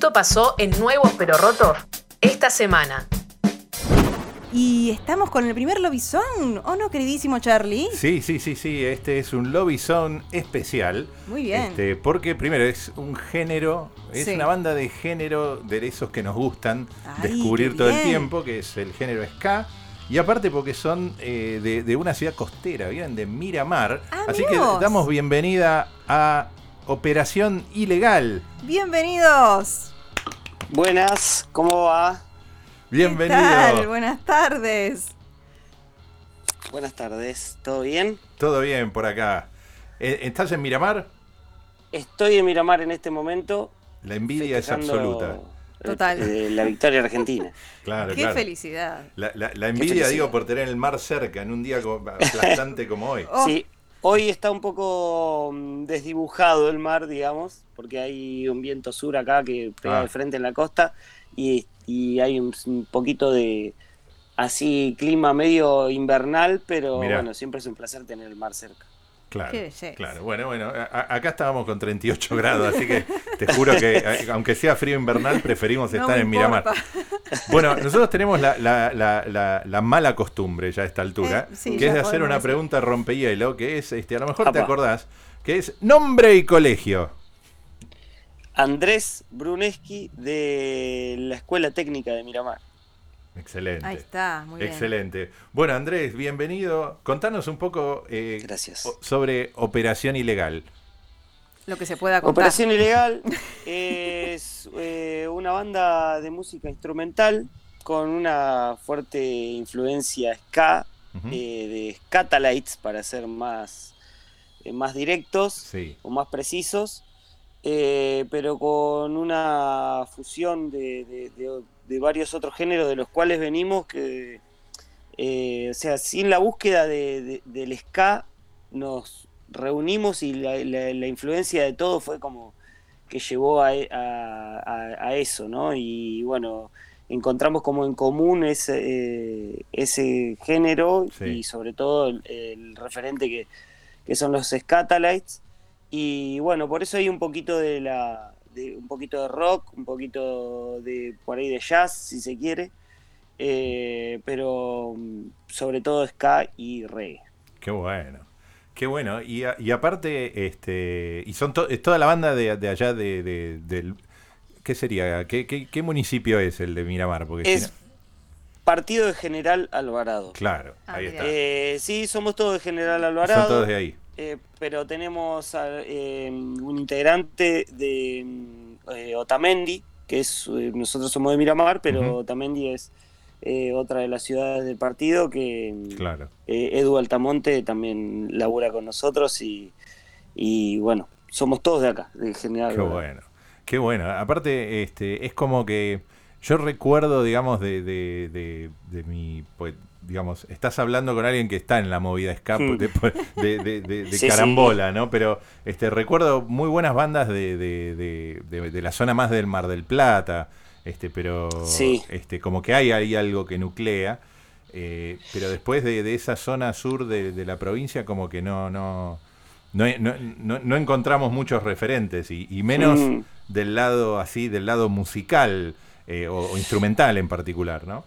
Esto pasó en Nuevos Pero Rotos esta semana. Y estamos con el primer Lobizón, ¿o no, queridísimo Charlie? Sí, sí, sí, sí. Este es un Lobizón especial. Muy bien. Este, porque primero es un género, es Sí. una banda de género de esos que nos gustan Ay, descubrir todo el tiempo, que es el género ska. Y aparte porque son eh, de, de una ciudad costera, vienen de Miramar. Ah, Así que damos bienvenida a Operación Ilegal. Bienvenidos. Buenas, ¿cómo va? Bienvenido. ¿Qué tal? Buenas tardes. Buenas tardes, ¿todo bien? Todo bien por acá. Eh, ¿Estás en Miramar? Estoy en Miramar en este momento. La envidia es absoluta. eh, Total. eh, la victoria argentina. Claro, Qué claro. felicidad. La, la- la envidia, felicidad. digo, por tener el mar cerca en un día como- aplastante como hoy. Oh, Sí, hoy está un poco mm, desdibujado el mar, digamos, porque hay un viento sur acá que pega Ah. de frente en la costa y, y hay un, un poquito de así clima medio invernal, pero Mirá. bueno, siempre es un placer tener el mar cerca. Claro, claro. Bueno, bueno, a- acá estábamos con 38 grados, así que te juro que a- aunque sea frío invernal, preferimos estar en Miramar. Bueno, nosotros tenemos la, la- la- la- la mala costumbre ya a esta altura, Eh, sí, que es de hacer una decir. pregunta rompehielo, que es, este, a lo mejor te acordás, que es nombre y colegio. Andrés Bruneski de la Escuela Técnica de Miramar. Excelente. Ahí está, muy bien. Excelente. Bueno, Andrés, bienvenido. Contanos un poco eh, Gracias. sobre Operación Ilegal. Lo que se pueda contar. Operación Ilegal es eh, una banda de música instrumental con una fuerte influencia ska, eh, de Scatalites para ser más, eh, más directos Sí. o más precisos, eh, pero con una fusión de, de- de- de varios otros géneros de los cuales venimos que, eh, o sea, sin la búsqueda de- de- del ska nos reunimos y la, la- la influencia de todo fue como que llevó a, a- eso, ¿no? Y bueno, encontramos como en común ese, eh, ese género Sí. y sobre todo el, el referente que, que son los Scatalites. Y bueno, por eso hay un poquito de la de un poquito de rock, un poquito de por ahí de jazz, si se quiere, eh, pero mm, sobre todo ska y reggae. Qué bueno. Qué bueno. Y, a- y aparte, este, y son to- es toda la banda de, de allá de, de- del... ¿Qué sería? ¿Qué, qué, qué municipio es el de Miramar? Porque si Es no- partido de General Alvarado. Claro, Ah, ahí mira. está. Eh, sí, somos todos de General Son Alvarado. todos de ahí. Eh, pero tenemos a, eh, un integrante de eh, Otamendi, que es, eh, nosotros somos de Miramar, pero. Otamendi es eh, otra de las ciudades del partido, que Claro. Edu Altamonte también labura con nosotros y, y bueno, somos todos de acá, de General Qué bueno. Qué bueno. Aparte, este, es como que yo recuerdo, digamos, de, de, de, de mi, pues, digamos, estás hablando con alguien que está en la movida ska Hmm. de, de, de- de- de Sí, carambola, ¿no? Pero este, recuerdo muy buenas bandas de, de, de, de- de la zona más del Mar del Plata, este, pero Sí. este, como que hay ahí algo que nuclea. eh, pero después de, de esa zona sur de, de la provincia, como que no, no, no, no, no- no encontramos muchos referentes, y, y menos Mm. del lado así, del lado musical eh, o, o instrumental en particular, ¿no?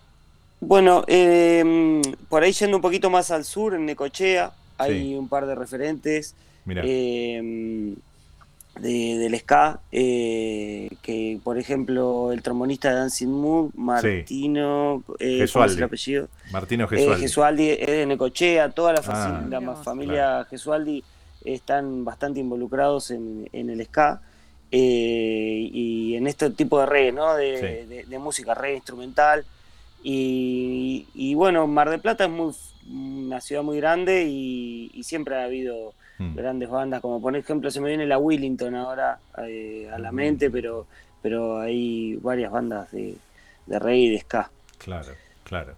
Bueno, eh, por ahí yendo un poquito más al sur, en Necochea, hay Sí. un par de referentes. Eh, de, del ska, eh, que por ejemplo el trombonista de Dancing Mood, Martino, eh, ¿cómo es Gesualdi. el apellido? Martino Eh, Gesualdi. Gesualdi es de Necochea, toda la, Ah. la familia Gesualdi están bastante involucrados en, en el ska eh, y en este tipo de reggae, ¿no? De, Sí. de- de música reggae instrumental. Y, y bueno, Mar del Plata es muy, una ciudad muy grande y, y siempre ha habido Mm. grandes bandas, como por ejemplo se me viene la Willington ahora eh, a la Mm. mente, pero, pero hay varias bandas de, de reggae y de ska. Claro, claro.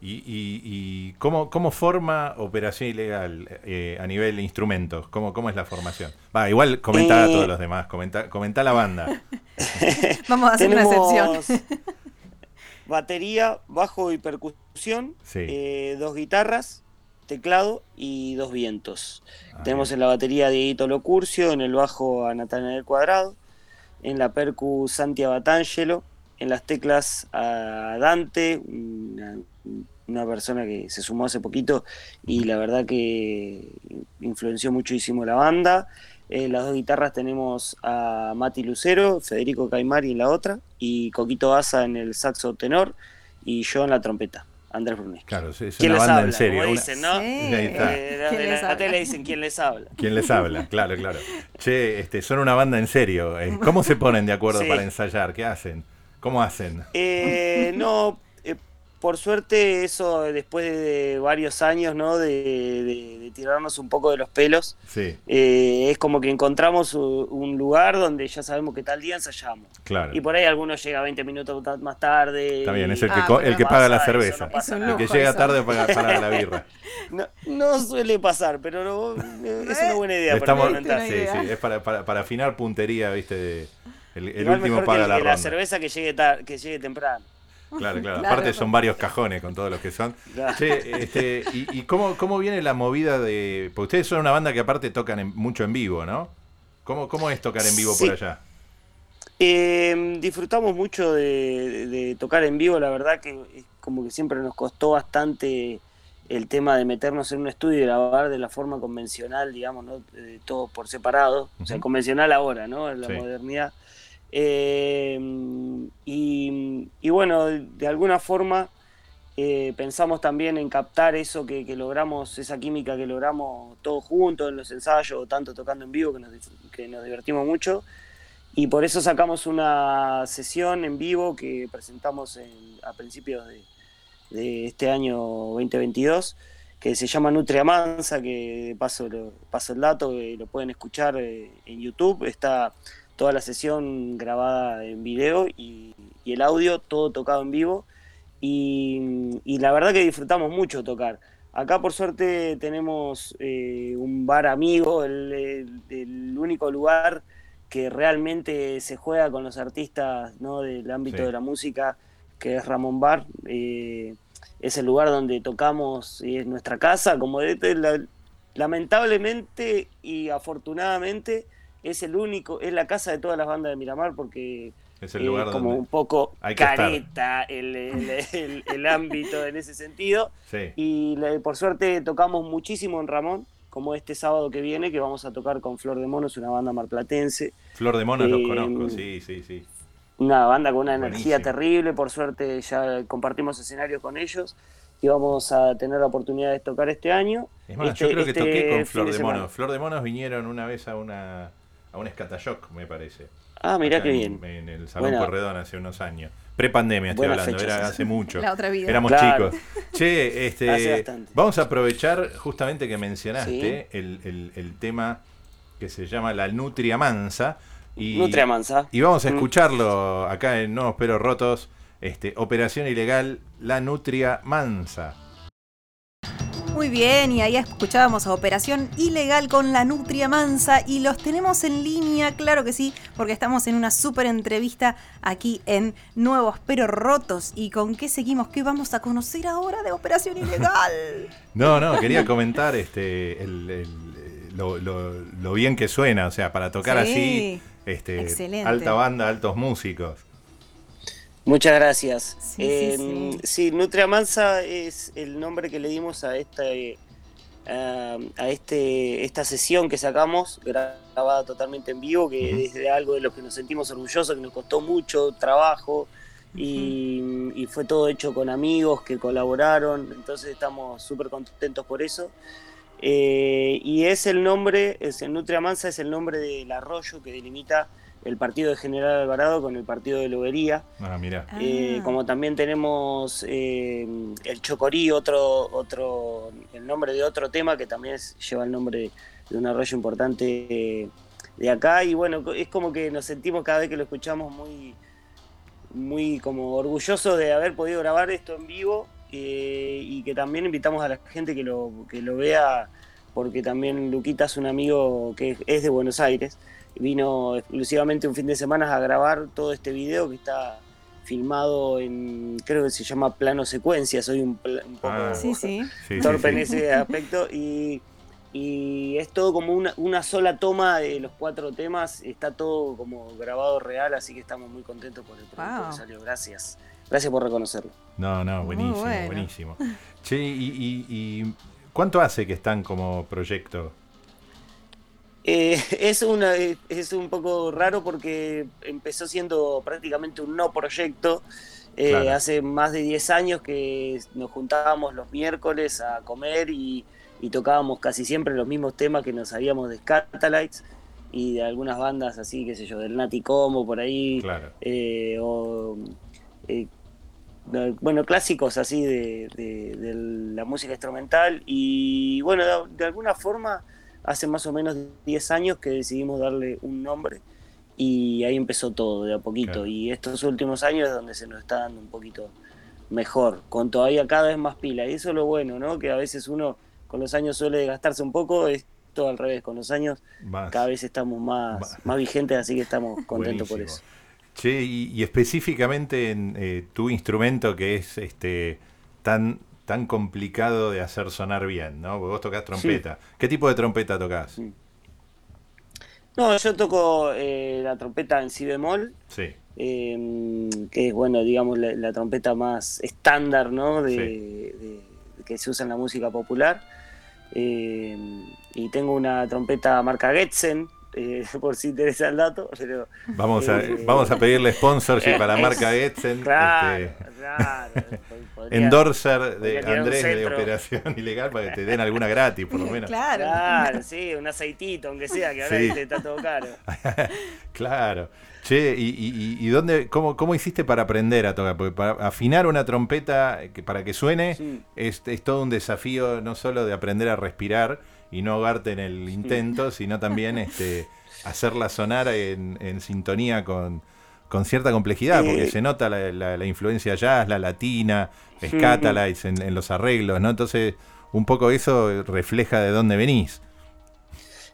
¿Y, y, y cómo, cómo forma Operación Ilegal eh, a nivel de instrumentos? ¿Cómo, ¿Cómo es la formación? Va, igual comentá a Eh, todos los demás, comentá, comentá la banda. Vamos a hacer una excepción. Batería, bajo y percusión, Sí. eh, dos guitarras, teclado y dos vientos. Ah, Tenemos en la batería a Dieguito Locurcio, en el bajo a Natanael Cuadrado, en la percu Santi Abatangelo, en las teclas a Dante, una, una persona que se sumó hace poquito y la verdad que influenció muchísimo la banda. En las dos guitarras tenemos a Mati Lucero, Federico Caimari en la otra, y Coquito Asa en el saxo tenor, y yo en la trompeta, Andrés Bruneschi. Claro, sí, es ¿Quién una les banda habla? en serio. Como dicen, ¿no? Sí. Ahí está. Eh, ¿Quién les la habla? tele dicen quién les habla. ¿Quién les habla? Claro, claro. Che, este, son una banda en serio. Eh, ¿Cómo se ponen de acuerdo Sí. para ensayar? ¿Qué hacen? ¿Cómo hacen? Eh, no, eh, por suerte eso después de varios años, ¿no? De, de- de tirarnos un poco de los pelos, Sí, eh, es como que encontramos un lugar donde ya sabemos que tal día ensayamos. claro. Y por ahí algunos llega 20 minutos más tarde. Está bien, es el que, Ah, el que paga la cerveza. no un el que lujo llega eso. tarde para, para la birra. No, no suele pasar, pero no- es una buena idea para estamos- implementar. Una sí, idea. sí, es para, para, para afinar puntería, ¿viste? de- el el último mejor paga que, la la ronda. cerveza que llegue, tar- que llegue temprano. Claro, claro. Claro. Aparte son varios cajones con todos los que son. Claro. Che, este, ¿y, y cómo, cómo viene la movida de...? Porque ustedes son una banda que aparte tocan en- mucho en vivo, ¿no? ¿Cómo, ¿Cómo es tocar en vivo Sí. por allá? Eh, disfrutamos mucho de, tocar en vivo, la verdad que como que siempre nos costó bastante el tema de meternos en un estudio y grabar de la forma convencional, digamos, ¿no? Eh, todo por separado, o sea, convencional ahora, ¿no? En la Sí. modernidad. Eh, y, y bueno, de alguna forma eh, pensamos también en captar eso que, que logramos, esa química que logramos todos juntos en los ensayos, tanto tocando en vivo, que nos, que nos divertimos mucho. Y por eso sacamos una sesión en vivo que presentamos en- a principios de, de este año 2022, que se llama Nutria Mansa, que paso, lo, paso el dato, que lo pueden escuchar eh, en YouTube. Está toda la sesión grabada en video y, y el audio todo tocado en vivo. Y, y la verdad que disfrutamos mucho tocar. Acá por suerte tenemos eh, un bar amigo, el, el- el único lugar que realmente se juega con los artistas ¿no? del ámbito Sí. de la música, que es Ramón Bar. Eh, es el lugar donde tocamos y es nuestra casa. Como de, de la- lamentablemente y afortunadamente es el único, es la casa de todas las bandas de Miramar porque Es el eh, lugar como donde... un poco careta el, el- el- el ámbito en ese sentido. Sí. Y le- por suerte tocamos muchísimo en Ramón, como este sábado que viene, que vamos a tocar con Flor de Monos, una banda marplatense. Flor de Monos los Eh, conozco, sí, sí, sí. Una banda con una energía Buenísimo. terrible, por suerte ya compartimos escenarios con ellos y vamos a tener la oportunidad de tocar este año. Es más, Este- yo creo que este toqué con Flor de. Monos. Flor de Monos vinieron una vez a una a un Scatayok, me parece. Ah, mirá qué en- bien. En el Salón Buena- Corredón hace unos años. Pre-pandemia estoy Buenas hablando, fechas. era hace mucho. La otra vida. Éramos Claro. chicos. Che, este, vamos a aprovechar justamente que mencionaste Sí. el, el- el tema que se llama la nutria mansa. Y, Nutria Mansa. y vamos a Mm. escucharlo acá en Nuevos Peros Rotos. Este, Operación Ilegal, la nutria mansa. Muy bien, y ahí escuchábamos a Operación Ilegal con la Nutria Mansa y los tenemos en línea, claro que sí, porque estamos en una súper entrevista aquí en Nuevos pero Rotos. ¿Y con qué seguimos? ¿Qué vamos a conocer ahora de Operación Ilegal? No, no, quería comentar este el- el- lo, lo- lo bien que suena, o sea, para tocar Sí, así, este, excelente. alta banda, altos músicos. Muchas gracias. Sí, Eh, sí, sí, Nutria Mansa es el nombre que le dimos a esta, eh, a, a este, esta sesión que sacamos, grabada totalmente en vivo, que Ujú. es de algo de lo que nos sentimos orgullosos, que nos costó mucho trabajo y, y fue todo hecho con amigos que colaboraron, entonces estamos súper contentos por eso. Eh, y es el nombre, es el Nutria Mansa es el nombre del arroyo que delimita el partido de General Alvarado con el partido de Lobería. Ah, mira. Eh, Ah. como también tenemos eh, el Chocorí, otro, otro, el nombre de otro tema que también es- lleva el nombre de un arroyo importante eh, de acá. Y bueno, es como que nos sentimos cada vez que lo escuchamos muy, muy como orgullosos de haber podido grabar esto en vivo eh, y que también invitamos a la gente que lo, que lo vea porque también Luquita es un amigo que es de Buenos Aires vino exclusivamente un fin de semana a grabar todo este video que está filmado en, creo que se llama plano secuencia, soy un, un poco Ah. Sí, sí. Sí, sí, torpe en ese aspecto y, y es todo como una, una sola toma de los cuatro temas, está todo como grabado real, así que estamos muy contentos por el producto Wow. que salió. Gracias. Gracias por reconocerlo. No, no, buenísimo, bueno. buenísimo. Che, y, y- y cuánto hace que están como proyecto? Eh, es, una, es un poco raro porque empezó siendo prácticamente un no proyecto. Eh, Claro. Hace más de 10 años que nos juntábamos los miércoles a comer y, y tocábamos casi siempre los mismos temas que nos sabíamos de Scatalites y de algunas bandas así, qué sé yo, del Nati Como por ahí. Claro. eh, o, eh, bueno, clásicos así de, de- de la música instrumental. Y bueno, de, de alguna forma, hace más o menos 10 años que decidimos darle un nombre y ahí empezó todo, de a poquito. Claro. Y estos últimos años es donde se nos está dando un poquito mejor, con todavía cada vez más pila. Y eso es lo bueno, ¿no? Que a veces uno con los años suele desgastarse un poco, es todo al revés, con los años Más. cada vez estamos más, más vigentes, así que estamos contentos por eso. Che, y, y específicamente en eh, tu instrumento que es este tan tan complicado de hacer sonar bien, ¿no? Porque vos tocás trompeta. ¿Qué tipo de trompeta tocás? Sí. No, yo toco eh, la trompeta en si bemol, Sí, eh, que es, bueno, digamos, la, la trompeta más estándar, ¿no? De, Sí. de- que se usa en la música popular. Eh, y tengo una trompeta marca Getzen, eh, por si interesa el dato, pero vamos a, Eh, vamos a pedirle sponsorship a la marca Etzen. claro, este, claro. podría- endorser de Andrés de. Operación Ilegal para que te den alguna gratis, por lo menos. Claro. Claro, sí, un aceitito, aunque sea, que ahora Sí. viste, está todo caro. Claro. Che, ¿y, y- y dónde, cómo, cómo hiciste para aprender a tocar? Porque para afinar una trompeta que, para que suene Sí. es, es todo un desafío no solo de aprender a respirar y no ahogarte en el intento, sino también este, hacerla sonar en, en sintonía con, con cierta complejidad, porque Eh. se nota la, la- la influencia jazz, la latina, Sí. Scatalites en, en los arreglos, ¿no? Entonces, un poco eso refleja de dónde venís.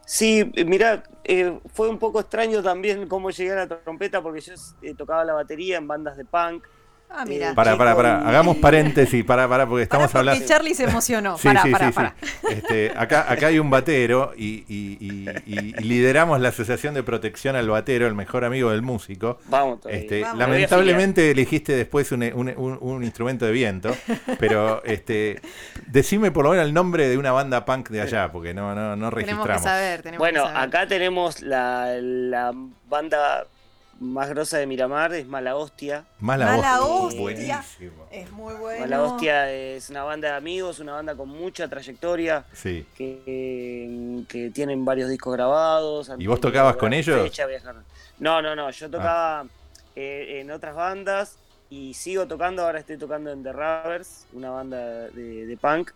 Sí, mira, eh, fue un poco extraño también cómo llegué a la trompeta porque yo eh, tocaba la batería en bandas de punk. Ah, mira. Para, para, para, hagamos paréntesis, para, para, porque estamos Pará, porque hablando... Charlie se emocionó. Sí, pará, sí, pará, sí, pará. Este, acá, acá hay un batero y, y- y- y- y lideramos la Asociación de Protección al Batero, el mejor amigo del músico. Vamos. Este, Vamos. lamentablemente elegiste después un, un- un- un instrumento de viento, pero este, decime por lo menos el nombre de una banda punk de allá, porque no, no, no Tenemos que registramos. saber, tenemos Bueno, que saber. acá tenemos la, la banda más grosa de Miramar, es Mala Hostia. Mala, Mala Hostia. Es muy bueno. Mala Hostia es una banda de amigos, una banda con mucha trayectoria, Sí. que, que tienen varios discos grabados. ¿Y vos tocabas con ellos? Ah. fecha. No, no, no, yo tocaba eh, en otras bandas y sigo tocando, ahora estoy tocando en The Rubbers, una banda de, de punk,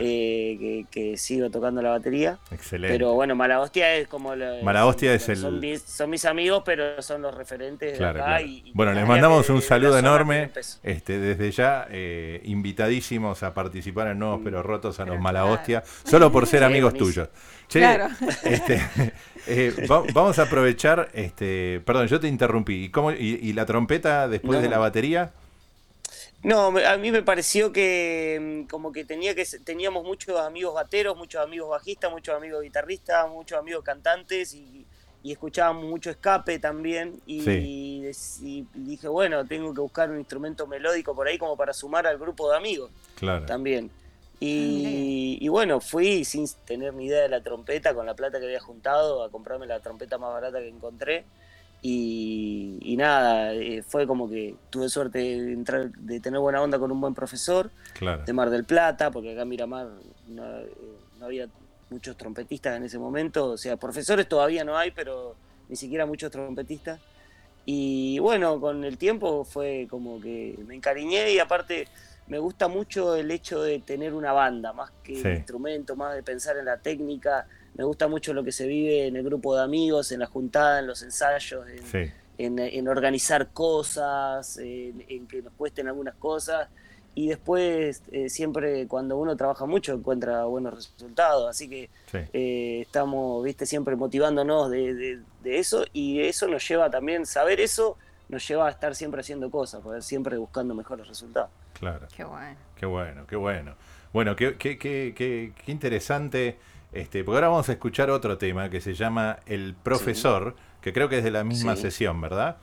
eh, que, que sigo tocando la batería. excelente. Pero bueno, Mala Hostia es como... lo- Mala Hostia es son, el- Son mis, son mis amigos, pero son los referentes Claro, de acá. claro. y- y bueno, les mandamos un la saludo enorme. Este, desde ya, eh, invitadísimos a participar en Nuevos Mm. Pero Rotos a los Pero Mala claro. Hostia, solo por ser Sí, amigos buenísimo. tuyos. Che, Claro. este, eh, va- vamos a aprovechar, este, perdón, yo te interrumpí. ¿Y, cómo, y, y la trompeta después No. de la batería? No, a mí me pareció que mm, como que tenía que teníamos muchos amigos bateros, muchos amigos bajistas, muchos amigos guitarristas, muchos amigos cantantes y, y escuchábamos mucho escape también y, Sí. y dije, bueno, tengo que buscar un instrumento melódico por ahí como para sumar al grupo de amigos Claro. también. Ah, Y, y bueno, fui sin tener ni idea de la trompeta, con la plata que había juntado, a comprarme la trompeta más barata que encontré. Y, y nada, eh, fue como que tuve suerte de, entrar, de tener buena onda con un buen profesor Claro. de Mar del Plata, porque acá en Miramar no, eh, no había muchos trompetistas en ese momento. O sea, profesores todavía no hay, pero ni siquiera muchos trompetistas. Y bueno, con el tiempo fue como que me encariñé y aparte me gusta mucho el hecho de tener una banda, más que Sí. el instrumento, más de pensar en la técnica. Me gusta mucho lo que se vive en el grupo de amigos, en la juntada, en los ensayos, en, Sí. en, en organizar cosas, en, en que nos cuesten algunas cosas. Y después, eh, siempre cuando uno trabaja mucho, encuentra buenos resultados. Así que sí. eh, estamos, viste, siempre motivándonos de, de- de eso. Y eso nos lleva también, saber eso, nos lleva a estar siempre haciendo cosas, siempre buscando mejores resultados. Claro. Qué bueno. Qué bueno, qué bueno. Bueno, qué, qué, qué, qué, qué interesante Este, porque ahora vamos a escuchar otro tema que se llama El Profesor, que creo que es de la misma Sí. sesión, ¿verdad?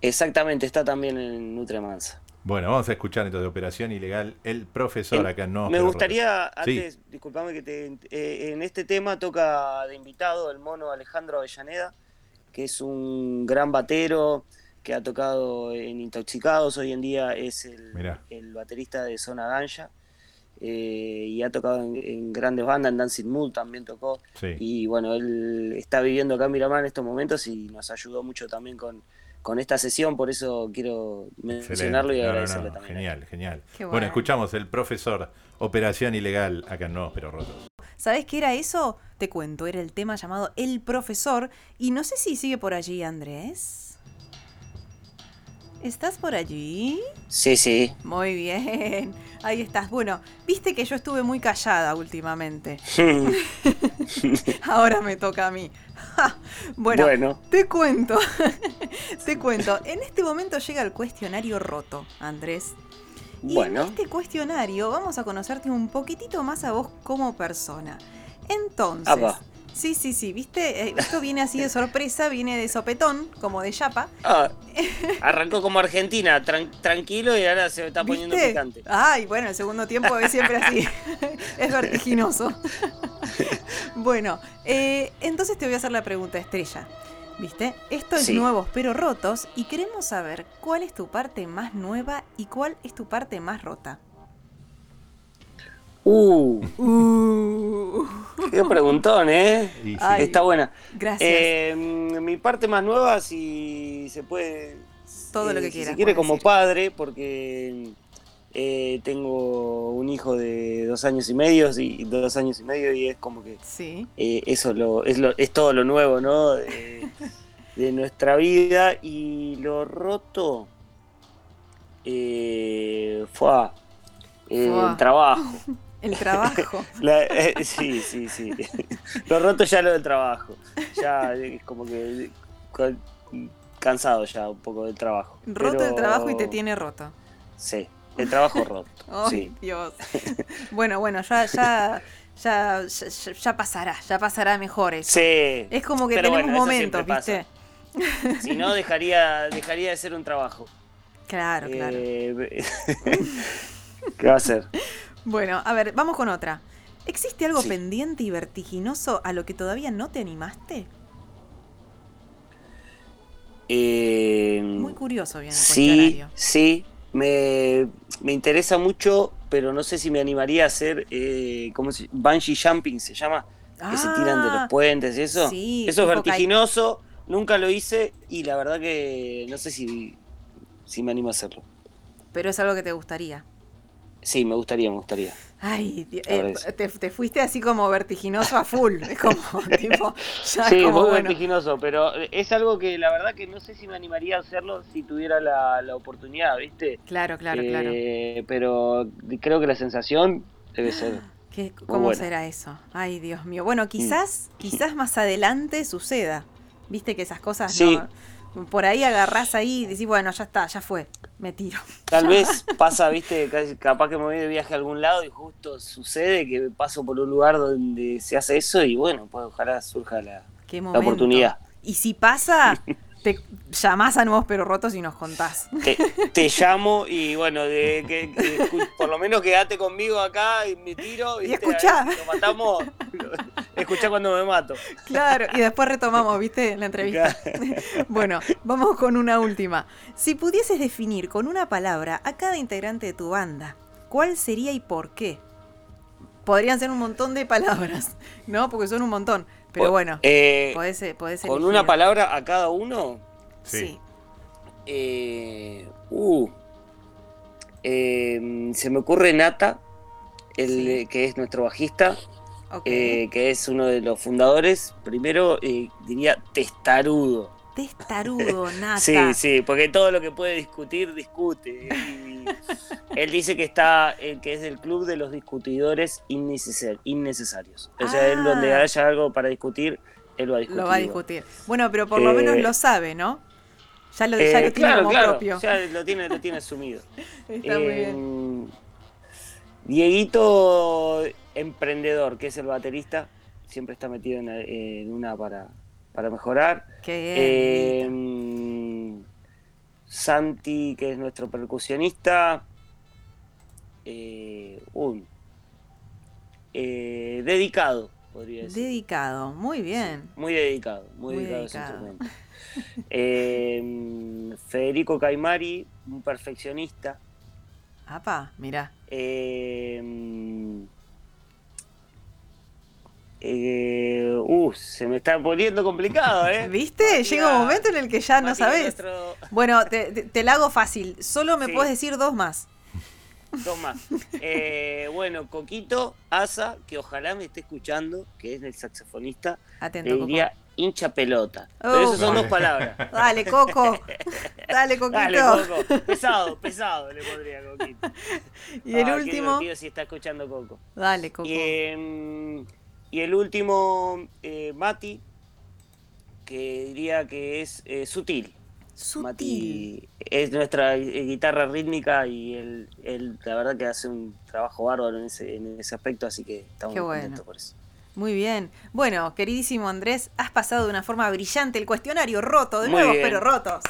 Exactamente, está también en Nutria Mansa. Bueno, vamos a escuchar entonces Operación Ilegal, El Profesor acá no. Me gustaría, Sí. antes, disculpame que te. eh, en este tema toca de invitado el mono Alejandro Avellaneda, que es un gran batero que ha tocado en Intoxicados, hoy en día es el, el baterista de Zona Ganja. Eh, y ha tocado en, en grandes bandas, en Dancing Mood también tocó. Sí. Y bueno, él está viviendo acá en Miramar en estos momentos y nos ayudó mucho también con, con esta sesión, por eso quiero Excelente. mencionarlo y No, no, agradecerle no, también. Genial, genial. Bueno. escuchamos el profesor Operación Ilegal acá en Nuevos Pero Rotos. ¿Sabés qué era eso? Te cuento, era el tema llamado El Profesor. Y no sé si sigue por allí, Andrés. ¿Estás por allí? Sí, sí. Muy bien. Ahí estás. Bueno, viste que yo estuve muy callada últimamente. Ahora me toca a mí. Bueno, Bueno. te cuento. te cuento. En este momento llega el cuestionario roto, Andrés. Y Bueno. en este cuestionario vamos a conocerte un poquitito más a vos como persona. Entonces. Sí, sí, sí, viste, Eh, esto viene así de sorpresa, viene de sopetón, como de chapa. Ah, arrancó como Argentina, tran- tranquilo y ahora se está poniendo ¿Viste? picante. Ay, bueno, el segundo tiempo es siempre así. es vertiginoso. bueno, eh, entonces te voy a hacer la pregunta estrella. ¿Viste? Esto es Sí. nuevos pero rotos y queremos saber cuál es tu parte más nueva y cuál es tu parte más rota. Uh, Uh, qué preguntón, ¿eh? Y sí, Ay. Está buena. gracias. Eh, mi parte más nueva, si se puede. Todo lo que si quieras, Se quiere como decir. padre, porque eh, tengo un hijo de dos años y medio y dos años y medio y es como que sí. eh, eso lo, es, lo, es todo lo nuevo, ¿no? De, de nuestra vida y lo roto eh, fue eh, Fua. el trabajo. El trabajo. La- eh, sí, sí, sí. Lo roto ya lo del trabajo. Ya es como que ca- cansado ya un poco del trabajo. Roto Pero- el trabajo y te tiene roto. Sí, el trabajo roto. Ay, Sí. Dios. Bueno, bueno, ya, ya, ya, ya, pasará, ya pasará mejor eso. Sí. Es como que Pero tenemos bueno, momentos, ¿viste? Si no, dejaría, dejaría de ser un trabajo. Claro, claro. Eh, ¿Qué va a ser? Bueno, a ver, vamos con otra. ¿Existe algo Sí. pendiente y vertiginoso a lo que todavía no te animaste? Eh, Muy curioso el sí, sí. Me, me interesa mucho, pero no sé si me animaría a hacer, eh, ¿cómo se Bungee jumping se llama. que se tiran de los Ah, puentes y eso. sí, eso es vertiginoso, nunca lo hice y la verdad que no sé si, si me animo a hacerlo. Pero es algo que te gustaría. Sí, me gustaría, me gustaría. Ay, eh, te, te fuiste así como vertiginoso a full. Es como, tipo, ya Sí, es como muy bueno. vertiginoso, pero es algo que la verdad que no sé si me animaría a hacerlo si tuviera la, la oportunidad, ¿viste? Claro, claro, claro. Eh, Pero creo que la sensación debe ser... ¿Qué- ¿Cómo será eso? Ay, Dios mío. Bueno, quizás, quizás más adelante suceda. Viste que esas cosas Sí. no. Por ahí agarrás ahí y decís, bueno, ya está, ya fue. Me tiro. Tal vez pasa, viste, ca- capaz que me voy de viaje a algún lado y justo sucede que paso por un lugar donde se hace eso y bueno, pues ojalá surja la, la oportunidad. Y si pasa, te llamás a nuevos pero rotos y nos contás. Te, te llamo y bueno, de, que, por lo menos quédate conmigo acá y me tiro. Y si Lo matamos. Escuchá cuando me mato. Claro, y después retomamos, ¿viste? La entrevista. Bueno, vamos con una última. Si pudieses definir con una palabra a cada integrante de tu banda, ¿cuál sería y por qué? Podrían ser un montón de palabras, ¿no? Porque son un montón. Pero bueno, Eh, podés, eh, podés con una palabra a cada uno. Sí. Eh, uh, eh, se me ocurre Nata, el, Sí. que es nuestro bajista, eh, que es uno de los fundadores. Primero eh, diría testarudo. Testarudo, nata. Sí, sí, porque todo lo que puede discutir, discute. Y él dice que está, eh, que es del club de los discutidores innecesarios. O sea, él donde Ah. haya algo para discutir, él va a discutir. Lo va a discutir. Bueno, pero por lo Eh, menos lo sabe, ¿no? Ya lo, ya lo tiene claro, como claro, propio. ya lo tiene, lo tiene asumido. Está muy bien. Dieguito Emprendedor, que es el baterista, siempre está metido en, en una para, para mejorar. Qué bien. Eh, Santi, que es nuestro percusionista. Eh, un, eh, dedicado, podría decir. Dedicado, muy bien. Muy dedicado, muy, Muy dedicado, dedicado. Eh, Federico Caimari, un perfeccionista. Apa, mirá. Eh, uh, se me está poniendo complicado, ¿eh? ¿Viste? Matías- Llega un momento en el que ya no Matías, sabes. nuestro- Bueno, te, te- te la hago fácil. Solo me Sí. puedes decir dos más. Dos más. Eh, bueno, Coquito, Asa, que ojalá me esté escuchando, que es el saxofonista, Atento, le Coco. diría hincha pelota. Oh. Pero esas son Vale. dos palabras. Dale, Coco. Dale, Coquito. Dale, Coco. Pesado, pesado le pondría Coquito. Y el Ah, último. si está escuchando Coco. Dale, Coco. Y, em, y el último, eh, Mati, que diría que es eh, sutil. Sutil. Mati es nuestra eh, guitarra rítmica y él, él, la verdad que hace un trabajo bárbaro en ese, en ese aspecto, así que estamos bueno. contentos por eso. Muy bien. Bueno, queridísimo Andrés, has pasado de una forma brillante el cuestionario roto, de Muy nuevo, bien. pero rotos.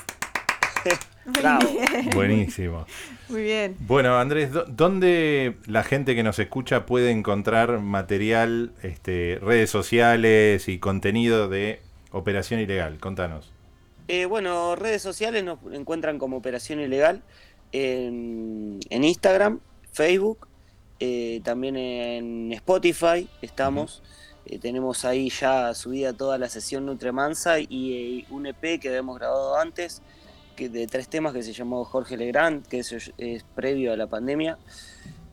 Bravo. Buenísimo. Muy bien. Bueno, Andrés, ¿dó- ¿dónde la gente que nos escucha puede encontrar material, este, redes sociales y contenido de Operación Ilegal? Contanos. Eh, bueno, redes sociales nos encuentran como Operación Ilegal en, en Instagram, Facebook, eh, también en Spotify estamos. Eh, tenemos ahí ya subida toda la sesión Nutremansa y eh, un EP que habíamos grabado antes, que de tres temas que se llamó Jorge Legrand, que es, es previo a la pandemia.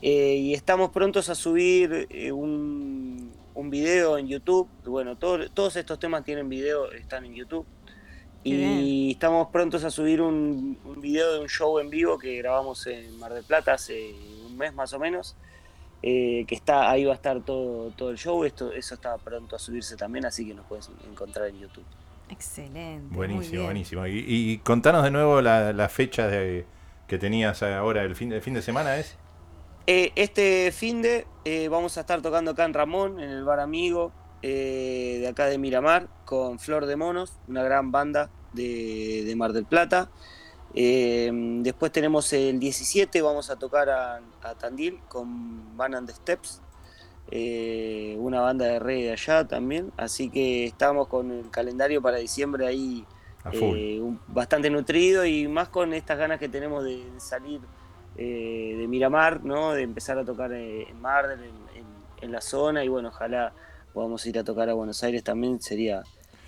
Eh, y estamos prontos a subir eh, un, un video en YouTube. Bueno, todo- todos estos temas tienen video, están en YouTube. Qué Y bien. estamos prontos a subir un, un video de un show en vivo que grabamos en Mar del Plata hace un mes más o menos. eh, que está ahí va a estar todo, todo el show. Esto, eso está pronto a subirse también, así que nos puedes encontrar en YouTube. Excelente. Buenísimo, buenísimo. Y, y contanos de nuevo la, la fecha de, que tenías ahora, el fin, el fin de semana es. Eh, este fin de eh, vamos a estar tocando acá en Ramón, en el bar amigo eh, de acá de Miramar, con Flor de Monos, una gran banda de, de Mar del Plata. Eh, después tenemos el 17, vamos a tocar a, a Tandil con Van and the Steps, eh, una banda de reggae de allá también. Así que estamos con el calendario para diciembre ahí eh, un- bastante nutrido y más con estas ganas que tenemos de, salir eh, de Miramar, ¿no? De empezar a tocar eh, en Mar en, en- en la zona y bueno, ojalá podamos ir a tocar a Buenos Aires también, sería,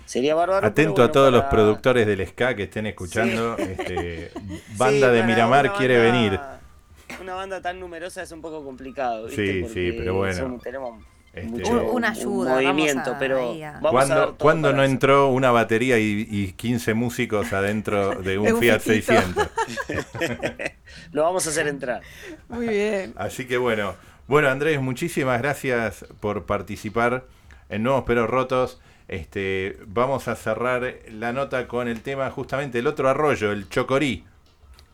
sería bárbaro. Atento bueno, a todos los productores del ska que estén escuchando. Este, banda Sí, de Miramar quiere banda- venir. Una banda tan numerosa es un poco complicado, ¿viste? Sí, sí, pero bueno. tenemos Este, Un- una ayuda, vamos movimiento, a- pero a- vamos a dar ¿Cuándo, todo cuándo para no eso. entró una batería y, y 15 músicos adentro de un De un Fiat fitito. 600? Lo vamos a hacer entrar. Muy bien. Así que bueno, bueno Andrés, muchísimas gracias por participar en Nuevos Pero Rotos. Este, vamos a cerrar la nota con el tema justamente el otro arroyo, el Chocorí.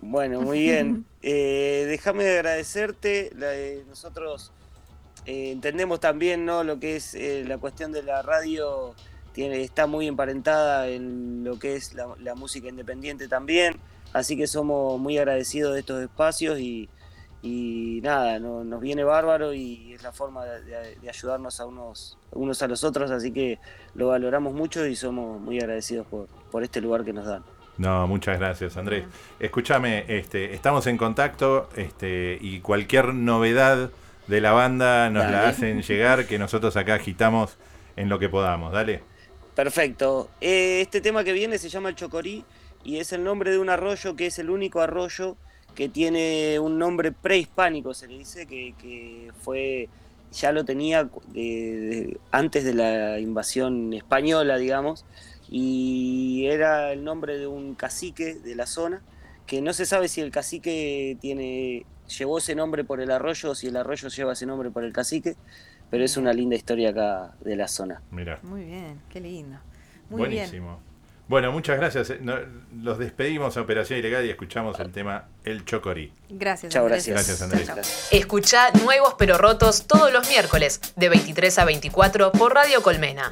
Bueno, muy bien. Eh, déjame agradecerte. la- eh, nosotros eh, entendemos también ¿no? lo que es eh, la cuestión de la radio. Tiene, está muy emparentada en lo que es la, la música independiente también. Así que somos muy agradecidos de estos espacios y, y nada, no- nos viene bárbaro y es la forma de, de- de ayudarnos a unos, unos a los otros. Así que lo valoramos mucho y somos muy agradecidos por, por este lugar que nos dan. No, muchas gracias Andrés. Escúchame, este, estamos en contacto este, y cualquier novedad de la banda nos la hacen llegar, que nosotros acá agitamos en lo que podamos. Dale. Perfecto. Eh, este tema que viene se llama el Chocorí y es el nombre de un arroyo que es el único arroyo que tiene un nombre prehispánico, se le dice, que, que fue, ya lo tenía antes de la invasión española, digamos, y era el nombre de un cacique de la zona, que no se sabe si el cacique tiene, llevó ese nombre por el arroyo si el arroyo lleva ese nombre por el cacique, pero es una linda historia acá de la zona. Mira. Muy bien, qué lindo. Muy Buenísimo. Bueno, muchas gracias. Los despedimos a Operación Ilegal y escuchamos el tema El Chocorí. Gracias, Chao, Andrés. gracias. Gracias, Andrés. Escucha Nuevos pero Rotos todos los miércoles de 23 a 24 por Radio Colmena.